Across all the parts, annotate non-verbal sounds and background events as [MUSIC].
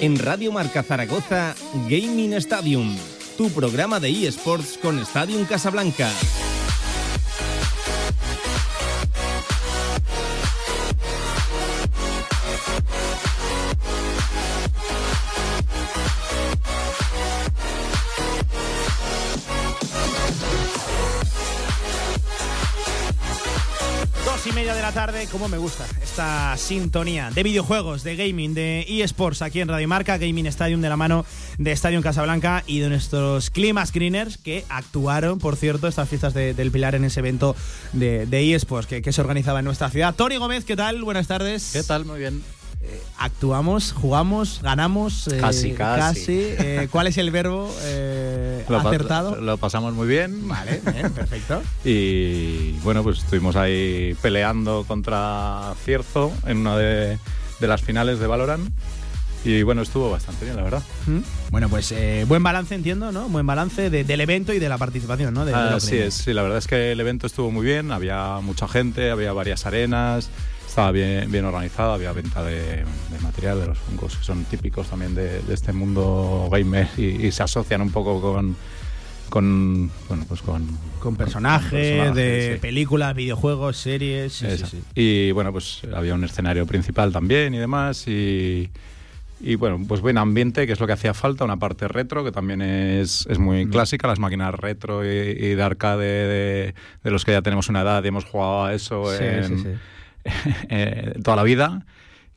En Radio Marca Zaragoza, Gaming Stadium, tu programa de eSports con Stadium Casablanca. Como me gusta esta sintonía de videojuegos, de gaming, de eSports aquí en Radio Marca, Gaming Stadium de la mano de Stadium Casablanca y de nuestros Clima Screeners que actuaron, por cierto, estas fiestas del Pilar en ese evento de, eSports que, que se organizaba en nuestra ciudad. Tony Gómez, ¿qué tal? Buenas tardes. ¿Qué tal? Muy bien. Eh, actuamos, jugamos, ganamos. Eh, casi, casi. Eh, ¿Cuál es el verbo [LAUGHS] lo acertado? Lo, pasamos muy bien. Vale, perfecto. [LAUGHS] y bueno, pues estuvimos ahí peleando contra Cierzo en una de, las finales de Valorant. Y bueno, estuvo bastante bien, la verdad. ¿Mm? Bueno, pues buen balance, entiendo, ¿no? Buen balance del evento y de la participación, ¿no? así es, sí, la verdad es que el evento estuvo muy bien, había mucha gente, había varias arenas, estaba bien, bien organizado, había venta de, material, de los fungos que son típicos también de, este mundo gamer y, se asocian un poco con, con bueno pues con, con personajes, de películas, videojuegos, series. y bueno, pues había un escenario principal también y demás. Y, y bueno, pues buen ambiente, que es lo que hacía falta, una parte retro, que también es, es muy mm. clásica, las máquinas retro y, de arcade de, de, los que ya tenemos una edad y hemos jugado a eso en, [LAUGHS] eh, toda la vida.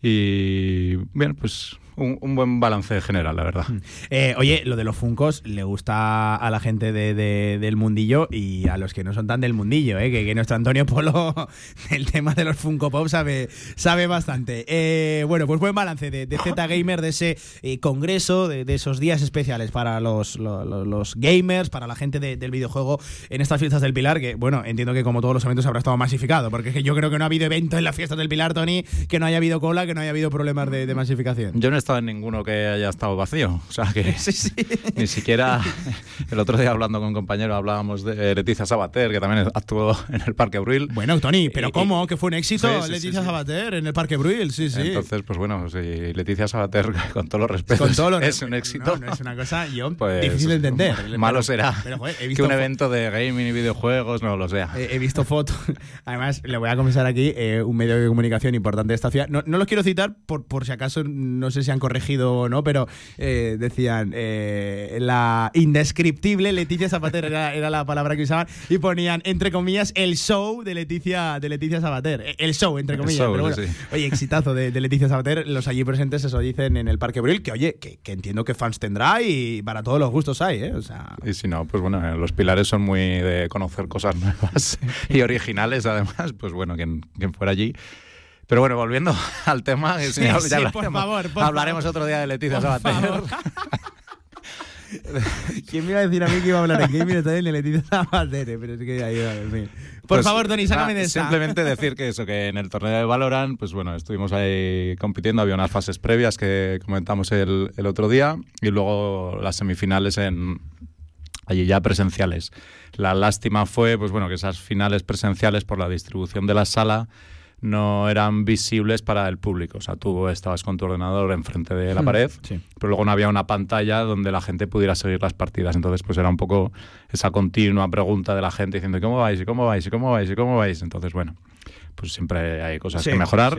Y bien, pues un, buen balance general, la verdad. Mm. Eh, oye, lo de los Funcos le gusta a la gente del mundillo y a los que no son tan del mundillo, ¿eh? que, nuestro Antonio Polo, [LAUGHS] el tema de los Funko Pop, sabe, sabe bastante. Eh, bueno, pues buen balance de, Z Gamer, de ese eh, congreso, de, esos días especiales para los, los, gamers, para la gente del videojuego en estas fiestas del Pilar, que bueno, entiendo que como todos los eventos habrá estado masificado, porque yo creo que no ha habido evento en las fiestas del Pilar, Tony, que no haya habido cola, que no haya habido problemas de, de masificación. Yo no estado en ninguno que haya estado vacío. O sea que [LAUGHS] ni siquiera [LAUGHS] el otro día hablando con un compañero hablábamos de Leticia Sabater, que también actuó en el Parque Bruil. Bueno, Tony, pero ¿cómo? Que fue un éxito Leticia Sabater en el Parque Bruil, sí, sí. Entonces, pues bueno, sí, Leticia Sabater, [LAUGHS] con todos los respetos, es un éxito. No, es una cosa pues, difícil de entender. Malo será que un evento de gaming y videojuegos no lo sea. He, visto fotos. Además, le voy a confesar aquí, eh, un medio de comunicación importante de esta ciudad. No, no los quiero citar por, por si acaso, no sé si han corregido o no, pero eh, decían eh, la indescriptible Leticia Zapater era, la palabra que usaban y ponían entre comillas el show de Leticia de Leticia Sabater, eh, el show entre comillas, pero bueno, oye, exitazo de, Leticia Sabater, los allí presentes eso dicen en el Parque Bril que oye, que, entiendo que fans tendrá y para todos los gustos hay, ¿eh? O sea... Y si no, pues bueno, los pilares son muy de conocer cosas nuevas [LAUGHS] y originales además, pues bueno, quien, quien fuera allí pero bueno, volviendo [LAUGHS] al tema, sí, por favor, hablaremos otro día de Leticia Sabater. [LAUGHS] ¿Quién me iba a decir a mí que iba a hablar en gaming también de Leticia Sabater? Pero es que ahí va, Por pues, favor, Tony, sácame de esta. Simplemente [LAUGHS] decir que eso, que en el torneo de Valorant, pues bueno, estuvimos ahí compitiendo, había unas fases previas que comentamos el, el otro día y luego las semifinales en allí ya presenciales. La lástima fue, pues bueno, que esas finales presenciales por la distribución de la sala no eran visibles para el público. O sea, tú estabas con tu ordenador enfrente de la hmm, pared, pero luego no había una pantalla donde la gente pudiera seguir las partidas. Entonces, pues era un poco esa continua pregunta de la gente diciendo, ¿cómo vais? ¿Y cómo vais? ¿Y cómo vais? ¿Y cómo vais? Entonces, bueno, pues siempre hay cosas que mejorar.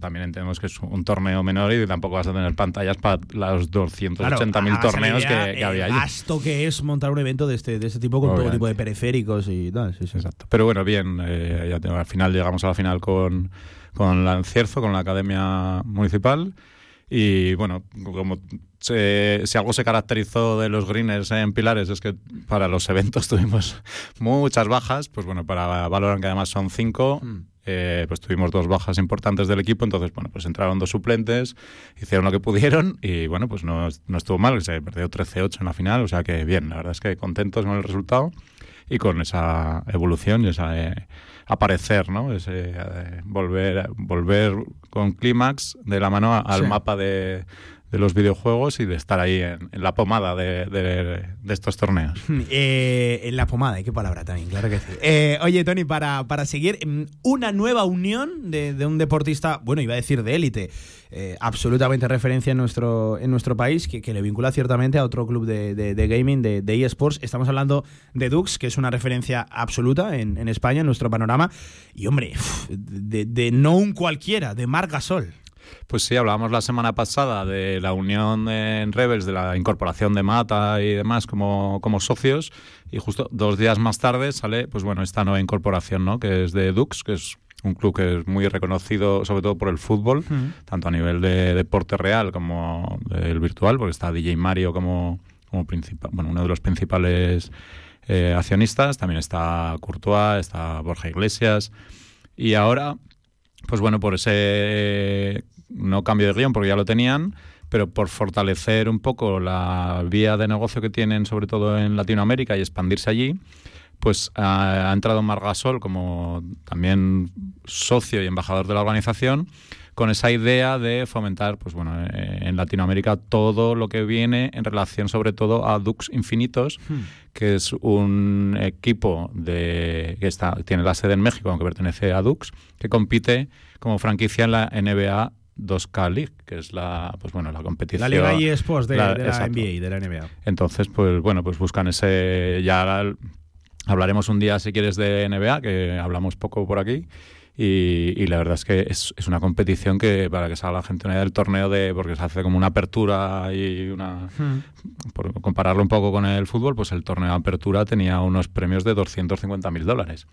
También entendemos que es un torneo menor y tampoco vas a tener pantallas para los 280.000 torneos que, había allí. gasto que es montar un evento de este, de este tipo con todo tipo de periféricos y tal. Exacto. Pero bueno, bien, eh, ya al final llegamos a la final con, con la Encierzo, con la Academia Municipal. Y bueno, como si algo se caracterizó de los greeners en Pilares es que para los eventos [LAUGHS] tuvimos muchas bajas, pues bueno, para Valorant que además son cinco, mm. Eh, pues tuvimos dos bajas importantes del equipo, entonces bueno, pues entraron dos suplentes, hicieron lo que pudieron y bueno, pues no, no estuvo mal, se perdió 13-8 en la final, o sea que bien, la verdad es que contentos con el resultado y con esa evolución y esa eh, aparecer, ¿no? Ese eh, volver, volver con clímax de la mano al mapa de de los videojuegos y de estar ahí en, la pomada de, de, estos torneos. [LAUGHS] Eh, en la pomada, qué palabra también, claro que sí. Eh, oye, Tony, para, para seguir, mm, una nueva unión de, un deportista, bueno, iba a decir de élite, eh, absolutamente referencia en nuestro, en nuestro país, que, le vincula ciertamente a otro club de, gaming, de, eSports. Estamos hablando de Dux, que es una referencia absoluta en, España, en nuestro panorama. Y hombre, de, no un cualquiera, de Marc Gasol. Pues sí, hablábamos la semana pasada de la unión en Rebels, de la incorporación de Mata y demás como, como socios, y justo dos días más tarde sale, pues bueno, esta nueva incorporación, ¿no? Que es de Dux, que es un club que es muy reconocido sobre todo por el fútbol, tanto a nivel de deporte real como del virtual, porque está DJ Mario como, como principal, bueno, uno de los principales eh, accionistas, también está Courtois, está Borja Iglesias, y ahora, pues bueno, por ese no cambio de guion, porque ya lo tenían, pero por fortalecer un poco la vía de negocio que tienen, sobre todo en Latinoamérica, y expandirse allí, pues ha, entrado Margasol como también socio y embajador de la organización con esa idea de fomentar, pues bueno, eh, en Latinoamérica todo lo que viene en relación sobre todo a Dux Infinitos, hmm. Que es un equipo de que está tiene la sede en México, aunque pertenece a Dux, que compite como franquicia en la NBA 2K League, que es la pues bueno la competición. La liga eSports de, la, de la NBA de la NBA entonces pues bueno pues buscan ese ya Hablaremos un día, si quieres, de NBA, que hablamos poco por aquí. Y, la verdad es que es, una competición que, para que salga la gente una idea del torneo, de porque se hace como una apertura y una. Hmm. Por compararlo un poco con el fútbol, pues el torneo de apertura tenía unos premios de 250 mil dólares.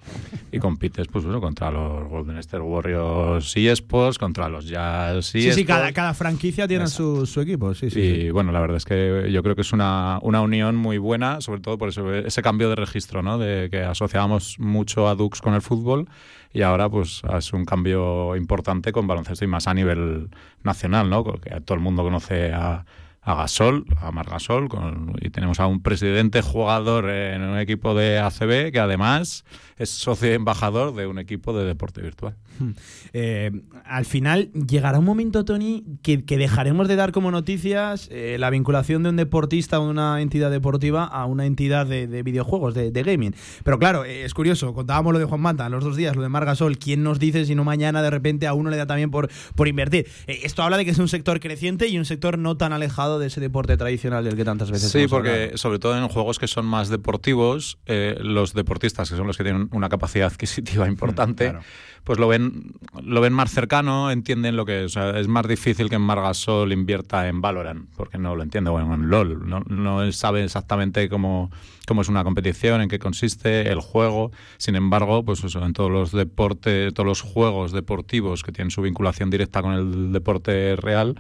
Y compites, pues bueno, contra los Golden State Warriors y eSports, contra los Jazz y Sí, sí, cada, cada franquicia tiene su, su, equipo, sí, sí. Y bueno, la verdad es que yo creo que es una, una unión muy buena, sobre todo por ese cambio de registro, ¿no? De que asociábamos mucho a Dux con el fútbol y ahora pues es un cambio importante con baloncesto y más a nivel nacional, ¿no? Porque todo el mundo conoce a, a Gasol, a Margasol, con, y tenemos a un presidente jugador en un equipo de ACB que además es socio embajador de un equipo de deporte virtual. Hmm. Eh, al final llegará un momento, Tony, que, dejaremos de dar como noticias eh, la vinculación de un deportista o una entidad deportiva a una entidad de, videojuegos, de, gaming. Pero claro, eh, es curioso, contábamos lo de Juan Manta los dos días, lo de Margasol, ¿quién nos dice si no mañana de repente a uno le da también por, por invertir? esto habla de que es un sector creciente y un sector no tan alejado de ese deporte tradicional del que tantas veces Sí, porque sobre todo en juegos que son más deportivos, los deportistas, que son los que tienen una capacidad adquisitiva importante, pues lo ven, lo ven más cercano, entienden lo que es. es más difícil que en Margasol invierta en Valorant, porque no lo entiende, o en LOL. No, no sabe exactamente cómo, cómo es una competición, en qué consiste, el juego. Sin embargo, pues eso, en todos los deportes, todos los juegos deportivos que tienen su vinculación directa con el deporte real,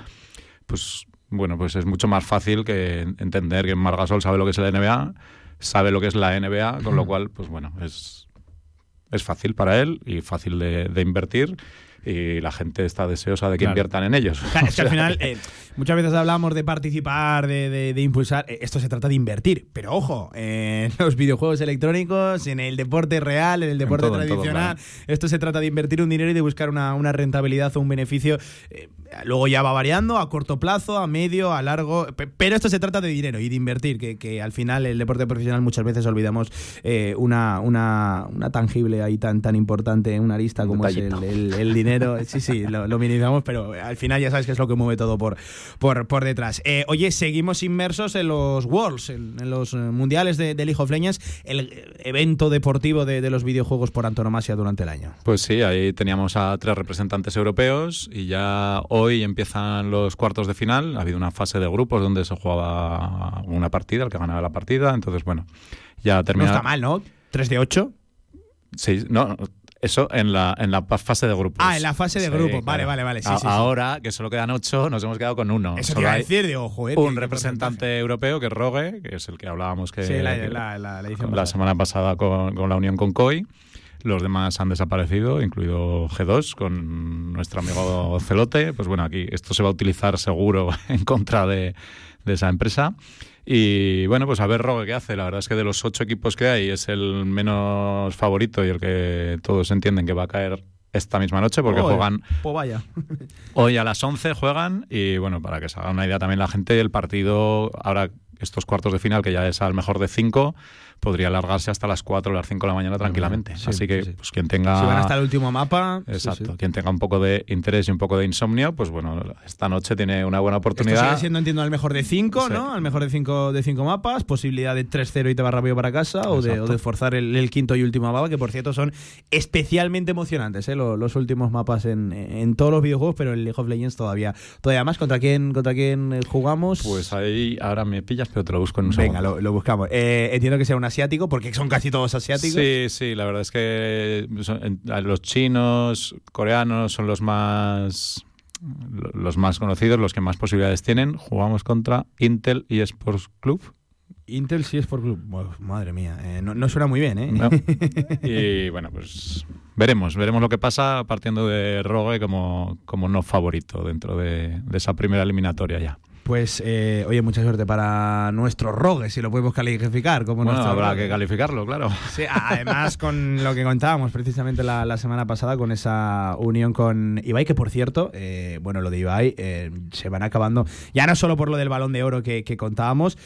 pues bueno, pues es mucho más fácil que entender que Margasol sabe lo que es la NBA, sabe lo que es la NBA, con lo cual, pues bueno, es, es fácil para él y fácil de, de invertir y la gente está deseosa de que inviertan en ellos. es que al [LAUGHS] final, eh, muchas veces hablamos de participar, de, de, impulsar. Eh, esto se trata de invertir. Pero ojo, en [LAUGHS] los videojuegos electrónicos, en el deporte real, en el deporte tradicional, esto se trata de invertir un dinero y de buscar una, una rentabilidad o un beneficio. Eh, luego ya va variando a corto plazo, a medio, a largo. Pero esto se trata de dinero y de invertir, que, que al final el deporte profesional muchas veces olvidamos una, una, una, tangible ahí tan, tan importante, una lista como es el, el dinero [LAUGHS] sí, sí, lo, minimizamos, pero al final ya sabes que es lo que mueve todo por, por, por detrás. Eh, oye, seguimos inmersos en los Worlds, en, los eh, mundiales de, de, League of Legends, el evento deportivo de, los videojuegos por antonomasia durante el año. Pues sí, ahí teníamos a tres representantes europeos y ya hoy empiezan los cuartos de final. Ha habido una fase de grupos donde se jugaba una partida, el que ganaba la partida. Entonces, bueno, ya terminó. No está mal, ¿no? ¿3 de 8? Sí, no, eso en la, en la fase de grupos. Ah, en la fase de grupos. Vale, vale, vale. ahora, que solo quedan ocho, nos hemos quedado con uno. Eso te iba a decir, digo, joder. Un representante europeo, que es Rogue, que es el que hablábamos que, la, semana pasada con, con, la unión con COI. Los demás han desaparecido, incluido G2 con nuestro amigo Celote. Pues bueno, aquí esto se va a utilizar seguro [LAUGHS] en contra de, de esa empresa. Y bueno, pues a ver Rogue qué hace. La verdad es que de los ocho equipos que hay es el menos favorito y el que todos entienden que va a caer esta misma noche porque Joder, juegan Pues vaya. [LAUGHS] hoy a las 11 juegan y bueno, para que se haga una idea también la gente, el partido ahora estos cuartos de final que ya es al mejor de 5 podría alargarse hasta las 4 o las 5 de la mañana tranquilamente. Sí, Así que sí, sí. pues quien tenga Si van hasta el último mapa. Exacto, quien tenga un poco de interés y un poco de insomnio, pues bueno, esta noche tiene una buena Esto oportunidad. sigue siendo, entiendo, al mejor de 5, Sí. ¿no? Al mejor de 5 de cinco mapas, posibilidad de 3-0 y te vas rápido para casa, o de, Exacto. o de forzar el, el quinto y último mapa, que por cierto son especialmente emocionantes, ¿eh? Los, los últimos mapas en, en todos los videojuegos, pero en League of Legends todavía, todavía más. ¿Contra quién, contra quién eh, jugamos? Pues ahí ahora me pillas, pero te lo busco en un Venga, segundo. lo, lo buscamos. Eh, entiendo que sea un asiático, porque son casi todos asiáticos. Sí, sí, la verdad es que son- en- los chinos, coreanos son los más lo- los más conocidos, los que más posibilidades tienen. Jugamos contra Intel y Sports Club. Intel sí es por club. Madre mía, eh, no, no suena muy bien, ¿eh? ¿no? [LAUGHS] y bueno, pues veremos, veremos lo que pasa partiendo de Rogue como, como no favorito dentro de, de esa primera eliminatoria ya. Pues, eh, oye, mucha suerte para nuestro rogue, si lo podemos calificar como Bueno, nuestro habrá rogue. que calificarlo, claro. Sí, además con lo que contábamos precisamente la, la semana pasada con esa unión con Ibai, que por cierto, eh, bueno, lo de Ibai eh, se van acabando, ya no solo por lo del balón de oro que, que contábamos,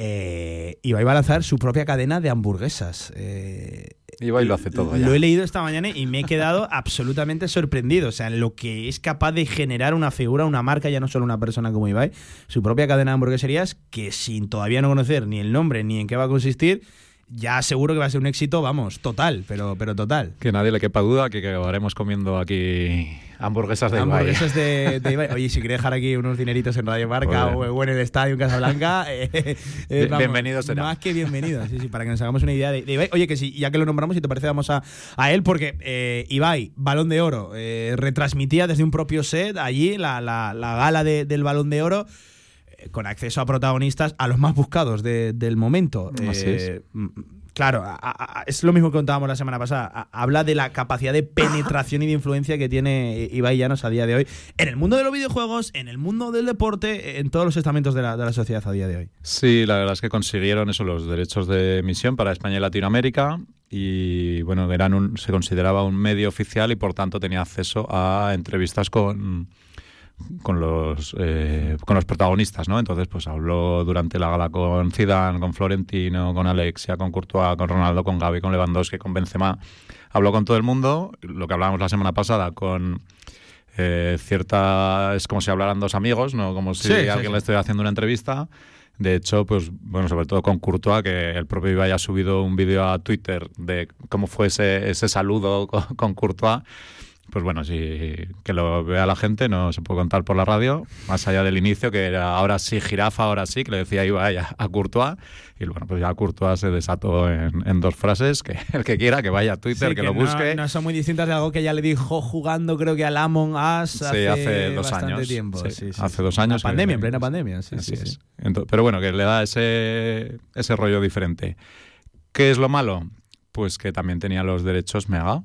eh, Ibai va a lanzar su propia cadena de hamburguesas. Eh, Ibai lo hace todo ya. Lo he leído esta mañana y me he quedado [LAUGHS] absolutamente sorprendido. O sea, lo que es capaz de generar una figura, una marca, ya no solo una persona como Ibai, su propia cadena de hamburgueserías, que sin todavía no conocer ni el nombre ni en qué va a consistir, ya seguro que va a ser un éxito, vamos, total, pero, pero total. Que nadie le quepa duda que acabaremos comiendo aquí hamburguesas de Ibai. Hamburguesas de, de Ibai. Oye, si queréis dejar aquí unos dineritos en Radio Marca o, en el estadio en Casablanca, [LAUGHS] eh, eh, Bien- bienvenido será. Más que bienvenido, sí, sí, para que nos hagamos una idea de, de Ibai. Oye, que si ya que lo nombramos, si te parece, vamos a, a él, porque eh, Ibai, Balón de Oro, eh, retransmitía desde un propio set allí la, la- la gala de- del Balón de Oro eh, con acceso a protagonistas a los más buscados de- del momento. Así Eh, mm, Claro, a- es lo mismo que contábamos la semana pasada. Habla de la capacidad de penetración y de influencia que tiene Ibai Llanos a día de hoy en el mundo de los videojuegos, en el mundo del deporte, en todos los estamentos de la, de la sociedad a día de hoy. Sí, la verdad es que consiguieron eso, los derechos de emisión para España y Latinoamérica. Y bueno, eran un, se consideraba un medio oficial y por tanto tenía acceso a entrevistas con, con los eh, con los protagonistas, ¿no? Entonces, pues habló durante la gala con Zidane, con Florentino, con Alexia, con Courtois, con Ronaldo, con Gaby, con Lewandowski, con Benzema. Habló con todo el mundo, lo que hablábamos la semana pasada con eh, cierta es como si hablaran dos amigos, no como si Sí, sí, alguien sí. le estuviera haciendo una entrevista. De hecho, pues bueno, sobre todo con Courtois, que el propio Ibai ha subido un vídeo a Twitter de cómo fue ese, ese saludo [LAUGHS] con, con Courtois. Pues bueno, si que lo vea la gente, no se puede contar por la radio, más allá del inicio, que era ahora sí jirafa, ahora sí, que le decía Ibai a, a Courtois. Y bueno, pues ya Courtois se desató en, en dos frases, que [LAUGHS] el que quiera que vaya a Twitter, Sí, que, lo no- busque. No, son muy distintas de algo que ya le dijo jugando, creo que al Among Us Sí, hace, hace dos años. tiempo. Sí, Sí, sí, hace sí. dos años. La pandemia, en plena pandemia. Sí, Así sí, es. sí. Pero bueno, que le da ese, ese rollo diferente. ¿Qué es lo malo? Pues que también tenía los derechos Mega.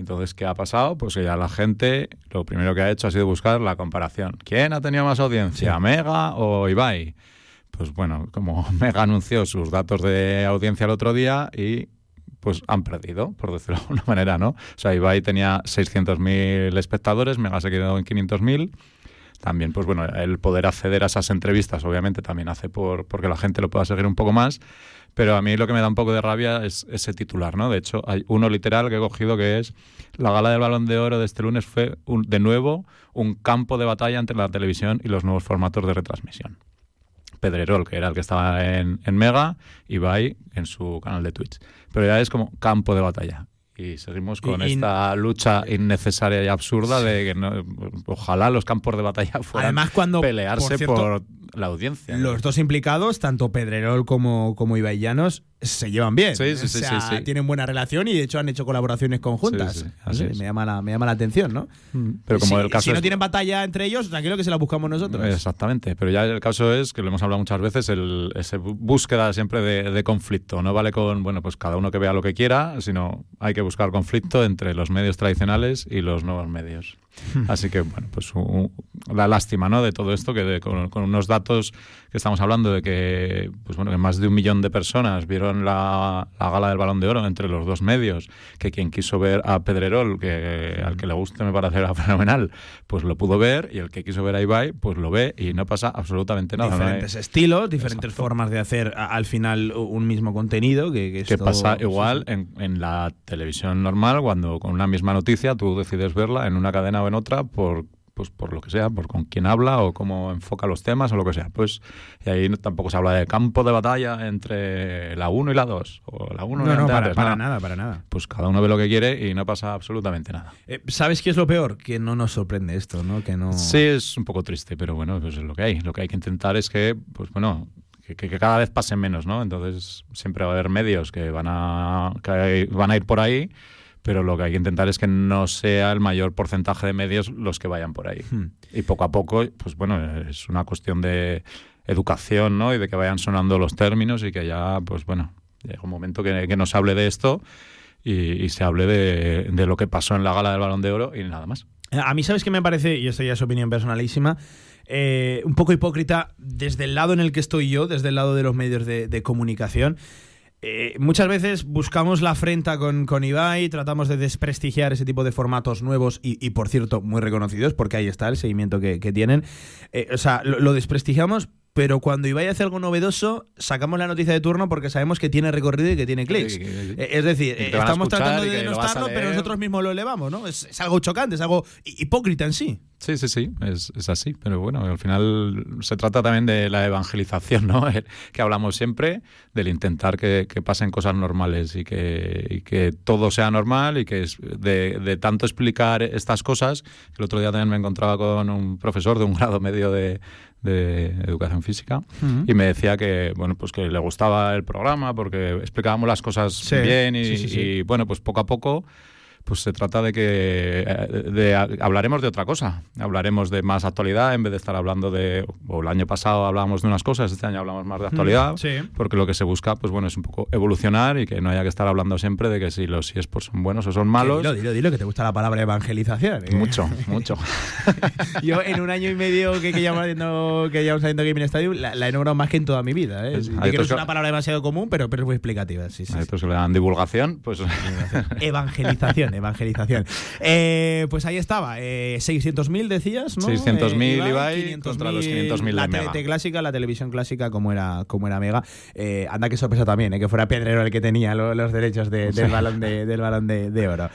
Entonces, ¿qué ha pasado? Pues que ya la gente lo primero que ha hecho ha sido buscar la comparación. ¿Quién ha tenido más audiencia, Mega o Ibai? Pues bueno, como [LAUGHS] Mega anunció sus datos de audiencia el otro día y pues han perdido, por decirlo de alguna manera, ¿no? O sea, Ibai tenía 600.000 espectadores, Mega se quedó en 500.000. También, pues bueno, el poder acceder a esas entrevistas, obviamente, también hace por porque la gente lo pueda seguir un poco más. Pero a mí lo que me da un poco de rabia es ese titular, ¿no? De hecho, hay uno literal que he cogido que es la gala del Balón de Oro de este lunes fue un- de nuevo un campo de batalla entre la televisión y los nuevos formatos de retransmisión. Pedrerol, que era el que estaba en, Mega, y Ibai en su canal de Twitch. Pero ya es como campo de batalla. Y seguimos con Y- esta lucha innecesaria y absurda de que no, ojalá los campos de batalla fueran Además, cuando pelearse por, cierto, por la audiencia. ¿no? Los dos implicados, tanto Pedrerol como, como Ibai Llanos, se llevan bien. Sí, sí, O sea, sí, sí. tienen buena relación y de hecho han hecho colaboraciones conjuntas. Así me, llama la, me llama la atención, ¿no? Pero como si, el caso si no tienen batalla entre ellos, tranquilo que se la buscamos nosotros. Exactamente, pero ya el caso es que lo hemos hablado muchas veces, el, ese búsqueda siempre de, de conflicto. No vale con, bueno, pues cada uno que vea lo que quiera, sino hay que buscar conflicto entre los medios tradicionales y los nuevos medios. [LAUGHS] Así que, bueno, pues u- la lástima, ¿no? De todo esto, que de- con, con unos datos que estamos hablando de que, pues bueno, que más de un millón de personas vieron la, la gala del Balón de Oro entre los dos medios, que quien quiso ver a Pedrerol, que al que le guste me parece [LAUGHS] fenomenal, pues lo pudo ver, y el que quiso ver a Ibai, pues lo ve y no pasa absolutamente nada. Diferentes estilos, diferentes formas de hacer al final un mismo contenido. Que, que, pasa igual En, en la televisión normal, cuando con una misma noticia tú decides verla en una cadena o en otra por pues por lo que sea, por con quién habla o cómo enfoca los temas o lo que sea. Pues y ahí tampoco se habla de campo de batalla entre la 1 y la 2 o la 1 no, no, para, para nada. para nada. Pues cada uno ve lo que quiere y no pasa absolutamente nada. Eh, ¿Sabes qué es lo peor? Que no nos sorprende esto, ¿no? Que no Sí, es un poco triste, pero bueno, pues es lo que hay. Lo que hay que intentar es que pues bueno, que, que, cada vez pasen menos, ¿no? Entonces siempre va a haber medios que van a que van a ir por ahí pero lo que hay que intentar es que no sea el mayor porcentaje de medios los que vayan por ahí. Hmm. Y poco a poco, pues bueno, es una cuestión de educación, ¿no? Y de que vayan sonando los términos y que ya, pues bueno, llega un momento que, que nos hable de esto y, se hable de, de, lo que pasó en la gala del Balón de Oro y nada más. A mí, ¿sabes qué me parece? Y esto ya es opinión personalísima. Eh, un poco hipócrita desde el lado en el que estoy yo, desde el lado de los medios de, de comunicación. Eh, muchas veces buscamos la afrenta con, con Ibai, tratamos de desprestigiar ese tipo de formatos nuevos y, por cierto, muy reconocidos, porque ahí está el seguimiento que, tienen. Eh, o sea, lo, desprestigiamos, pero cuando Ibai hace algo novedoso, sacamos la noticia de turno porque sabemos que tiene recorrido y que tiene clics. Eh, es decir, estamos tratando de denostarlo, pero nosotros mismos lo elevamos, ¿no? Es, es, algo chocante, es algo hipócrita en sí. Sí, sí, sí, es, es, así. Pero bueno, al final se trata también de la evangelización, ¿no? [LAUGHS] que hablamos siempre, del intentar que, que pasen cosas normales y que, y que, todo sea normal y que es de, de, tanto explicar estas cosas. El otro día también me encontraba con un profesor de un [LAUGHS] grado medio de, de educación física y me decía que bueno pues que le gustaba el programa porque explicábamos las cosas bien y, sí, sí, y bueno pues poco a poco pues se trata de que eh, de, hablaremos de otra cosa. Hablaremos de más actualidad en vez de estar hablando de. O el año pasado hablábamos de unas cosas, este año hablamos más de actualidad. Porque lo que se busca, pues bueno, es un poco evolucionar y que no haya que estar hablando siempre de que si los eSports son buenos o son malos. Dilo, dilo, dilo, que te gusta la palabra evangelización. ¿eh? Mucho, mucho. [LAUGHS] Yo en un año y medio que, que llevamos haciendo, que llevamos haciendo Gaming Stadium, la, la, he nombrado más que en toda mi vida. ¿eh? que es una palabra demasiado común, pero, pero es muy explicativa. Sí, sí, a estos que le dan divulgación, pues. Evangelización evangelización. Eh, pues ahí estaba, eh, 600.000 decías, ¿no? 600.000 eh, Ibai, contra los 500.000 La TNT clásica, la televisión clásica como era, como era Mega. Eh, anda que sorpresa también, que fuera Pedrero el que tenía los derechos del balón de, del balón de, oro.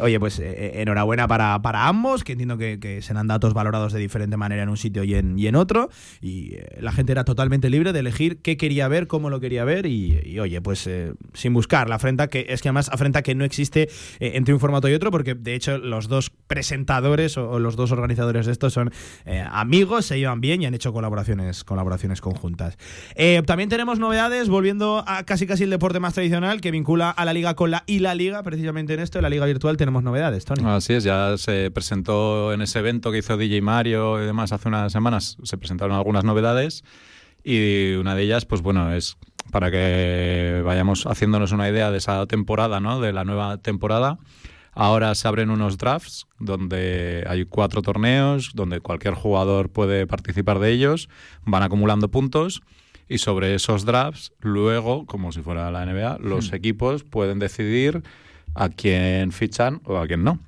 oye, pues enhorabuena para, para ambos, que entiendo que, que, serán datos valorados de diferente manera en un sitio y en, y en otro. Y la gente era totalmente libre de elegir qué quería ver, cómo lo quería ver. Y, oye, pues sin buscar la afrenta, que es que además afrenta que no existe entre un formato y otro, porque de hecho los dos presentadores o, los dos organizadores de esto son eh, amigos, se llevan bien y han hecho colaboraciones, colaboraciones conjuntas. Eh, también tenemos novedades, volviendo a casi casi el deporte más tradicional, que vincula a la liga con la y la liga, precisamente en esto, en la liga virtual tenemos novedades, Tony. Así es, ya se presentó en ese evento que hizo DJ Mario y demás hace unas semanas, se presentaron algunas novedades y una de ellas, pues bueno, es para que vayamos haciéndonos una idea de esa temporada, ¿no? De la nueva temporada. Ahora se abren unos drafts donde hay cuatro torneos, donde cualquier jugador puede participar de ellos, van acumulando puntos y sobre esos drafts, luego, como si fuera la NBA, los hmm. equipos pueden decidir a quién fichan o a quién no.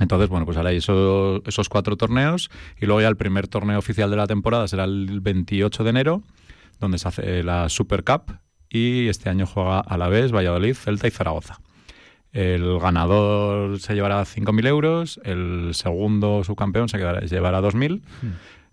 Entonces, bueno, pues ahora hay esos, esos cuatro torneos y luego ya el primer torneo oficial de la temporada será el 28 de enero, donde se hace la Super Cup y este año juega a la vez Valladolid, Celta y Zaragoza. El ganador se llevará 5.000 euros, el segundo subcampeón se quedará, llevará 2.000. Hmm.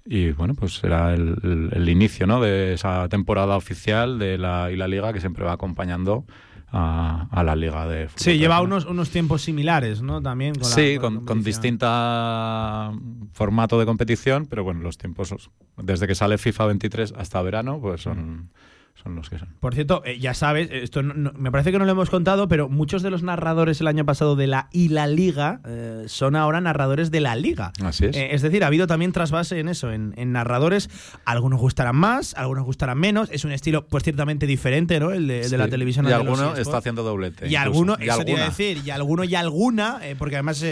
Y bueno, pues será el, inicio ¿no? de esa temporada oficial de la, y la liga que siempre va acompañando a, la liga de fútbol. Sí, lleva unos, unos tiempos similares, ¿no? También. Con sí, con, con, distinta formato de competición, pero bueno, los tiempos, desde que sale FIFA 23 hasta verano, pues son son los que son. Por cierto, eh, ya sabes, esto me parece que no lo hemos contado, pero muchos de los narradores el año pasado de la y la Liga eh, son ahora narradores de la Liga. Así es. Eh, es decir, ha habido también trasvase en eso, en, narradores. Algunos gustarán más, algunos gustarán menos. Es un estilo, pues ciertamente diferente, ¿no? El de, la televisión. Y alguno está haciendo doblete. Y alguno, eso te iba a decir, y alguno y alguna, porque además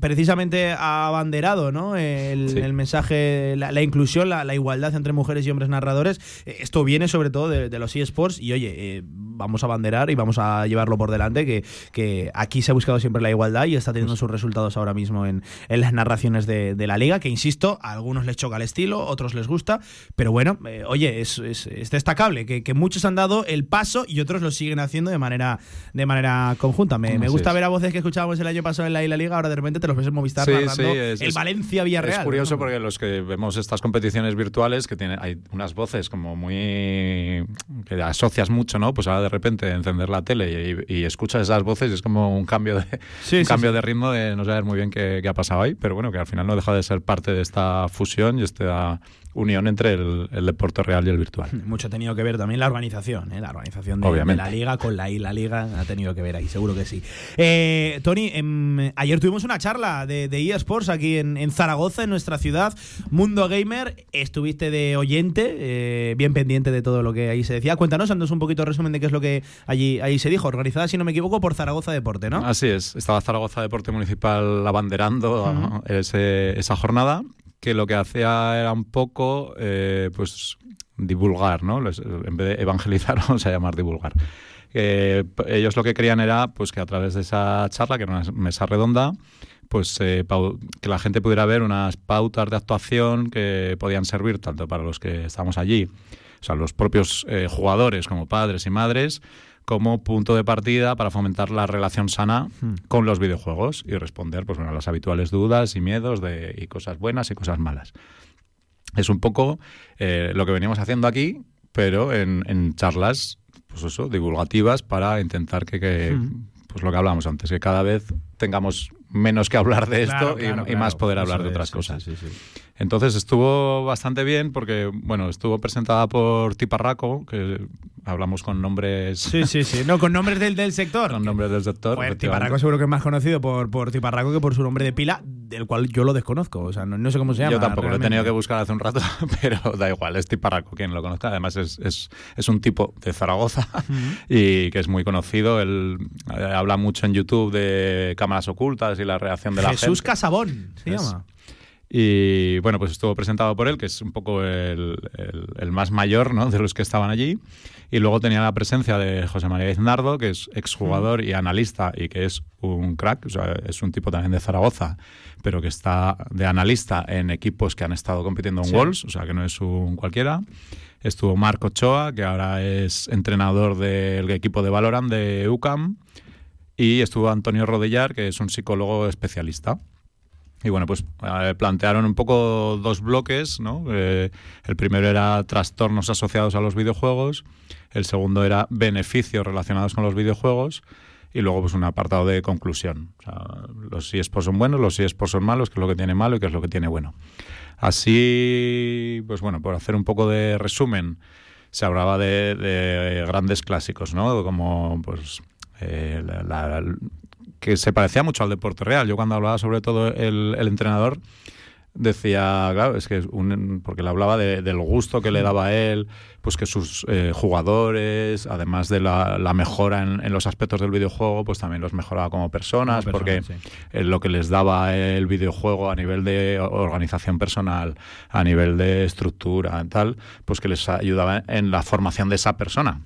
precisamente ha abanderado, ¿no? El, mensaje, la, inclusión, la, la, igualdad entre mujeres y hombres narradores. esto viene sobre todo de de, los eSports y oye, eh, vamos a banderar y vamos a llevarlo por delante, que, que aquí se ha buscado siempre la igualdad y está teniendo sus resultados ahora mismo en, en las narraciones de, de, la liga, que insisto, a algunos les choca el estilo, otros les gusta, pero bueno, eh, oye, es, es, es destacable que, que, muchos han dado el paso y otros lo siguen haciendo de manera, de manera conjunta. Me, me gusta ver a voces que escuchábamos el año pasado en la, la liga, ahora de repente te los ves en Movistar sí, narrando sí, es, el Valencia-Villarreal. Es curioso ¿no? porque los que vemos estas competiciones virtuales, que tienen, hay unas voces como muy. que asocias mucho, ¿no? Pues ahora de repente encender la tele y, y escuchas esas voces y es como un cambio de, Sí, un sí, cambio sí. de ritmo de no saber muy bien qué, qué ha pasado ahí, pero bueno, que al final no deja de ser parte de esta fusión y esta unión entre el, el deporte real y el virtual. [LAUGHS] Mucho ha tenido que ver también la organización, ¿eh? la organización de, de, la liga con la la liga ha tenido que ver ahí, seguro que sí. Eh, Tony, em, ayer tuvimos una charla de, de eSports aquí en, en, Zaragoza, en nuestra ciudad, Mundo Gamer. Estuviste de oyente, eh, bien pendiente de todo lo que ahí se decía. Cuéntanos, andas un poquito resumen de qué es lo que allí, allí se dijo. Organizada, si no me equivoco, por Zaragoza Deporte, ¿no? Así es. Estaba Zaragoza Deporte Municipal abanderando uh -huh. ese, esa jornada que lo que hacía era un poco, eh, pues, divulgar, ¿no? En vez de evangelizar, [LAUGHS] vamos a llamar divulgar. Eh, ellos lo que querían era, pues, que a través de esa charla, que era una mesa redonda, pues eh, que la gente pudiera ver unas pautas de actuación que podían servir tanto para los que estamos allí, o sea, los propios eh, jugadores como padres y madres, como punto de partida para fomentar la relación sana hmm. con los videojuegos y responder pues, bueno, a las habituales dudas y miedos de y cosas buenas y cosas malas. Es un poco eh, lo que venimos haciendo aquí, pero en, en, charlas pues eso, divulgativas para intentar que, que hmm. pues lo que hablábamos antes, que cada vez tengamos menos que hablar de esto claro, y, claro, y, claro. más poder hablar de otras es, cosas. Sí, sí, sí. Entonces estuvo bastante bien porque, bueno, estuvo presentada por Tiparraco, que hablamos con nombres... Sí, sí, sí. No, con nombres del, del sector. con nombres del sector. Pues Tiparraco seguro que es más conocido por, por Tiparraco que por su nombre de pila, del cual yo lo desconozco. O sea, no, no sé cómo se llama. Yo tampoco realmente. lo he tenido que buscar hace un rato, [LAUGHS] pero da igual, es Tiparraco quien lo conozca. Además es, es, es un tipo de Zaragoza uh [LAUGHS] -huh. y que es muy conocido. Él eh, habla mucho en YouTube de cámaras ocultas y la reacción de la Jesús gente. Jesús Casabón se es, llama. Y bueno, pues estuvo presentado por él, que es un poco el, el, el, más mayor ¿no? de los que estaban allí. Y luego tenía la presencia de José María Iznardo, que es exjugador y analista y que es un crack, o sea, es un tipo también de Zaragoza, pero que está de analista en equipos que han estado compitiendo en sí. Worlds, o sea, que no es un cualquiera. Estuvo Marco Ochoa, que ahora es entrenador del equipo de Valorant de UCAM. Y estuvo Antonio Rodellar, que es un psicólogo especialista. Y bueno, pues eh, plantearon un poco dos bloques, ¿no? Eh, el primero era trastornos asociados a los videojuegos, el segundo era beneficios relacionados con los videojuegos y luego pues un apartado de conclusión. O sea, los eSports son buenos, los eSports son malos, qué es lo que tiene malo y qué es lo que tiene bueno. Así, pues bueno, por hacer un poco de resumen, se hablaba de, de grandes clásicos, ¿no? Como pues eh, la, la, que se parecía mucho al deporte real. Yo cuando hablaba sobre todo el, el entrenador decía, claro, es que un, porque le hablaba de, del gusto que le daba a él, pues que sus eh, jugadores, además de la, la mejora en, en, los aspectos del videojuego, pues también los mejoraba como personas, como porque sí. eh, lo que les daba el videojuego a nivel de organización personal, a nivel de estructura, tal, pues que les ayudaba en la formación de esa persona.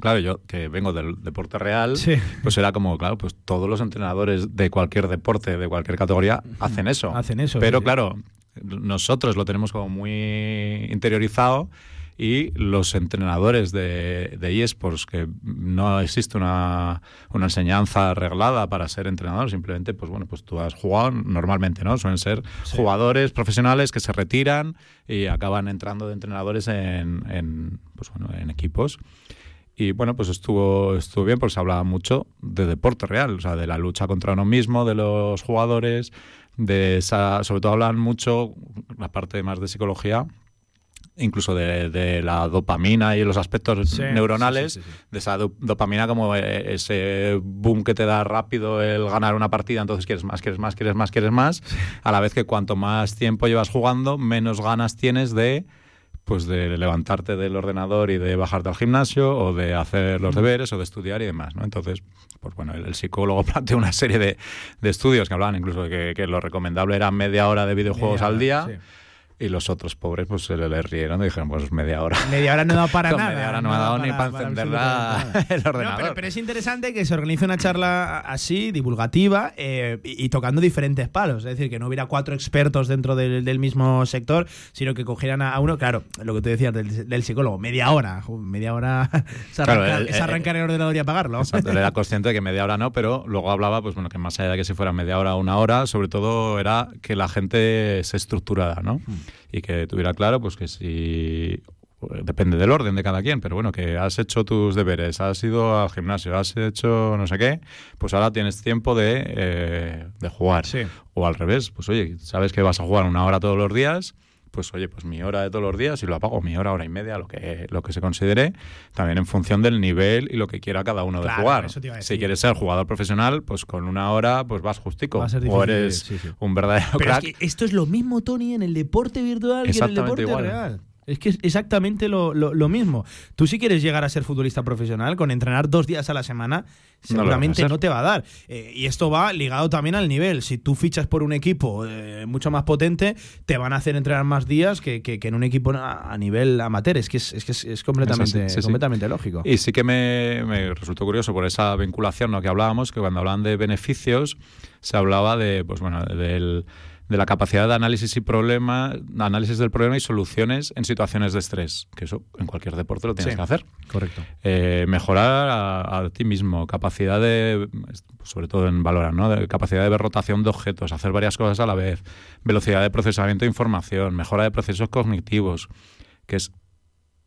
Claro, yo que vengo del deporte real, sí. pues era como, claro, pues todos los entrenadores de cualquier deporte, de cualquier categoría, hacen eso. Hacen eso. Pero sí. claro, nosotros lo tenemos como muy interiorizado y los entrenadores de, de eSports, que no existe una, una, enseñanza arreglada para ser entrenador, simplemente, pues bueno, pues tú has jugado normalmente, ¿no? Suelen ser sí. jugadores profesionales que se retiran y acaban entrando de entrenadores en, en pues bueno, en equipos. Y bueno, pues estuvo, estuvo bien porque se hablaba mucho de deporte real, o sea, de la lucha contra uno mismo, de los jugadores, de esa, sobre todo hablan mucho, la parte más de psicología, incluso de, de la dopamina y los aspectos sí, neuronales, sí, sí, de esa do, dopamina como eh, ese boom que te da rápido el ganar una partida, entonces quieres más, quieres más, quieres más, quieres más, a la vez que cuanto más tiempo llevas jugando, menos ganas tienes de pues de levantarte del ordenador y de bajarte al gimnasio o de hacer los deberes o de estudiar y demás, ¿no? Entonces, pues bueno, el, el psicólogo [LAUGHS] planteó una serie de, de, estudios que hablaban incluso de que, que, lo recomendable era media hora de videojuegos media al día. sí. Y los otros pobres pues se le rieron y dijeron, pues media hora. Media hora no da [LAUGHS] para nada. media hora no me ha dado ni para encender la- [LAUGHS] el ordenador. No, pero, pero es interesante que se organice una charla así, divulgativa, eh, y, y tocando diferentes palos. Es decir, que no hubiera cuatro expertos dentro del, del mismo sector, sino que cogieran a, a uno, claro, lo que tú decías del, del psicólogo, media hora. Media hora [LAUGHS] es Claro, arrancar, el- es arrancar el ordenador y apagarlo. Exacto, él era consciente de que media hora no, pero luego hablaba, pues bueno, que más allá de que si fuera media hora o una hora, sobre todo era que la gente se estructurara, ¿no? Y que tuviera claro, pues que si depende del orden de cada quien, pero bueno, que has hecho tus deberes, has ido al gimnasio, has hecho no sé qué, pues ahora tienes tiempo de, eh, de jugar. Sí. O al revés, pues oye, sabes que vas a jugar una hora todos los días, pues oye, pues mi hora de todos los días y lo apago, mi hora, hora y media, lo que, lo que se considere, también en función del nivel y lo que quiera cada uno Claro, de jugar. eso te iba a Si quieres ser jugador profesional, pues con una hora pues vas justico. Va a ser o difícil, eres sí, sí. un verdadero Pero es crack. que esto es lo mismo, Tony, en el deporte virtual que en el Exactamente deporte igual. real. Es que es exactamente lo, lo- lo mismo. Tú si quieres llegar a ser futbolista profesional, con entrenar dos días a la semana, seguramente no, te va a dar. Eh, y esto va ligado también al nivel. Si tú fichas por un equipo eh, mucho más potente, te van a hacer entrenar más días que, que- que en un equipo a, a nivel amateur. Es que es, es que es, es completamente, sí, sí. completamente lógico. Y sí que me, me resultó curioso por esa vinculación ¿no? que hablábamos, que cuando hablaban de beneficios, se hablaba de, pues bueno, del- de la capacidad de análisis y problema, análisis del problema y soluciones en situaciones de estrés, que eso en cualquier deporte lo tienes Sí. que hacer. Correcto. Eh, mejorar a, a ti mismo, capacidad de, sobre todo en valorar, ¿no? De capacidad de ver rotación de objetos, hacer varias cosas a la vez, velocidad de procesamiento de información, mejora de procesos cognitivos, que es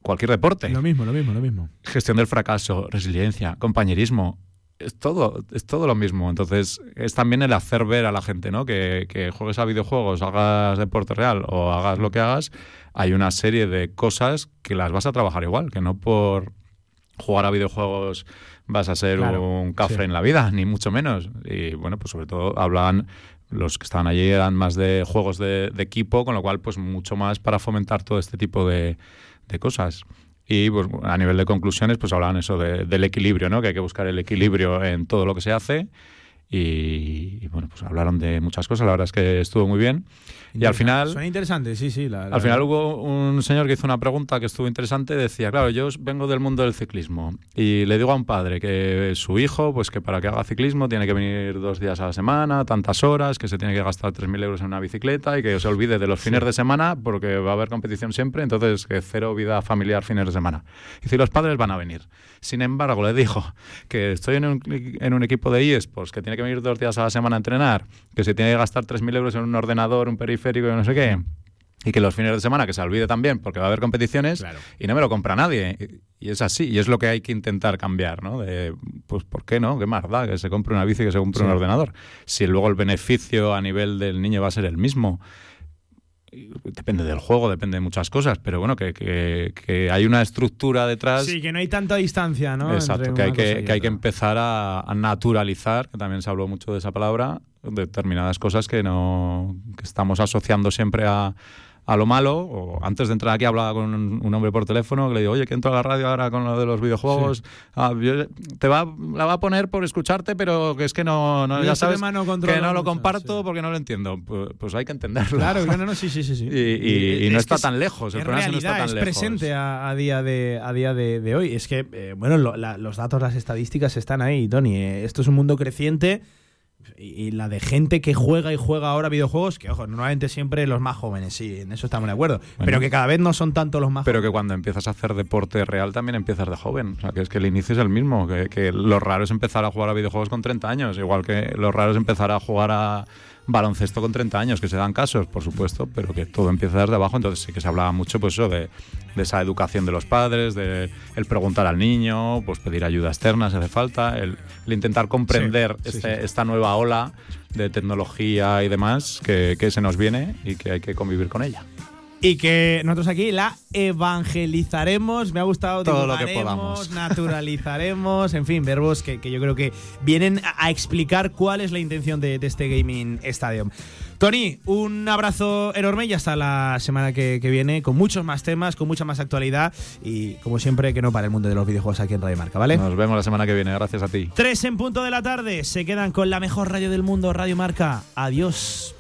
cualquier deporte. Lo mismo, lo mismo, lo mismo. Gestión del fracaso, resiliencia, compañerismo. Es todo, es todo lo mismo. Entonces, es también el hacer ver a la gente, ¿no? Que, que juegues a videojuegos, hagas deporte real o hagas lo que hagas, hay una serie de cosas que las vas a trabajar igual, que no por jugar a videojuegos vas a ser Claro, un cafre sí. en la vida, ni mucho menos. Y bueno, pues sobre todo hablaban, los que estaban allí eran más de juegos de, de equipo, con lo cual pues mucho más para fomentar todo este tipo de, de cosas. Y pues a nivel de conclusiones, pues hablaban eso de- del equilibrio, ¿no? Que hay que buscar el equilibrio en todo lo que se hace. Y, y, bueno, pues hablaron de muchas cosas, la verdad es que estuvo muy bien. Y al final... Suena interesante, sí, sí. la- la Al final hubo un señor que hizo una pregunta que estuvo interesante. Decía, claro, yo vengo del mundo del ciclismo y le digo a un padre que su hijo, pues que para que haga ciclismo tiene que venir dos días a la semana, tantas horas, que se tiene que gastar 3.000 euros en una bicicleta y que se olvide de los fines de semana porque va a haber competición siempre, entonces que cero vida familiar fines de semana. Y si los padres van a venir. Sin embargo, le dijo que estoy en un, en un equipo de eSports que tiene que venir dos días a la semana a entrenar, que se tiene que gastar 3.000 euros en un ordenador, un periférico y no sé qué. Y que los fines de semana que se olvide también porque va a haber competiciones Claro. y no me lo compra nadie. Y es así, y es lo que hay que intentar cambiar, ¿no? De, pues, ¿por qué no? ¿Qué más da que se compre una bici que se compre un ordenador? Si luego el beneficio a nivel del niño va a ser el mismo. Depende del juego, depende de muchas cosas, pero bueno, que, que- que hay una estructura detrás. Sí, que no hay tanta distancia, ¿no? Exacto, que hay que, que hay que empezar a, a naturalizar, que también se habló mucho de esa palabra, determinadas cosas que no que estamos asociando siempre a, a lo malo. O antes de entrar aquí hablaba con un, hombre por teléfono que le digo, oye, que entro a la radio ahora con lo de los videojuegos. Ah, yo- te va, la va a poner por escucharte, pero que es que no, no ya sabes no que no lo mucho, comparto sí. porque no lo entiendo. Pues, pues hay que entenderlo. Claro, no, no, sí, sí, sí. sí. [LAUGHS] Y, y- y no Es está es- tan lejos. El problema es que no está tan es lejos. presente a, a día de a día de, de hoy. Es que, eh, bueno, lo- la- los datos, las estadísticas están ahí, Tony. Eh, esto es un mundo creciente y, y la de gente que juega y juega ahora videojuegos, que ojo, normalmente siempre los más jóvenes, sí, en eso estamos de acuerdo. Pero que cada vez no son tanto los más Pero que cuando empiezas a hacer deporte real también empiezas de joven. O sea, que es que el inicio es el mismo. Que, que lo raro es empezar a jugar a videojuegos con 30 años. Igual que lo raro es empezar a jugar a baloncesto con 30 años, que se dan casos, por supuesto, pero que todo empieza desde abajo. Entonces sí que se hablaba mucho pues eso de, de esa educación de los padres, de el preguntar al niño, pues pedir ayuda externa si hace falta, el, el intentar comprender Sí, sí, este- sí. esta nueva ola de tecnología y demás que, que se nos viene y que hay que convivir con ella. Y que nosotros aquí la evangelizaremos. Me ha gustado Todo lo que podamos. [LAUGHS] naturalizaremos, en fin, verbos que, que yo creo que vienen a, a explicar cuál es la intención de, de este Gaming Stadium. Tony, un abrazo enorme y hasta la semana que, que viene con muchos más temas, con mucha más actualidad y como siempre que no para el mundo de los videojuegos aquí en Radio Marca, ¿vale? Nos vemos la semana que viene. Gracias a ti. Tres en punto de la tarde, se quedan con la mejor radio del mundo, Radio Marca. Adiós.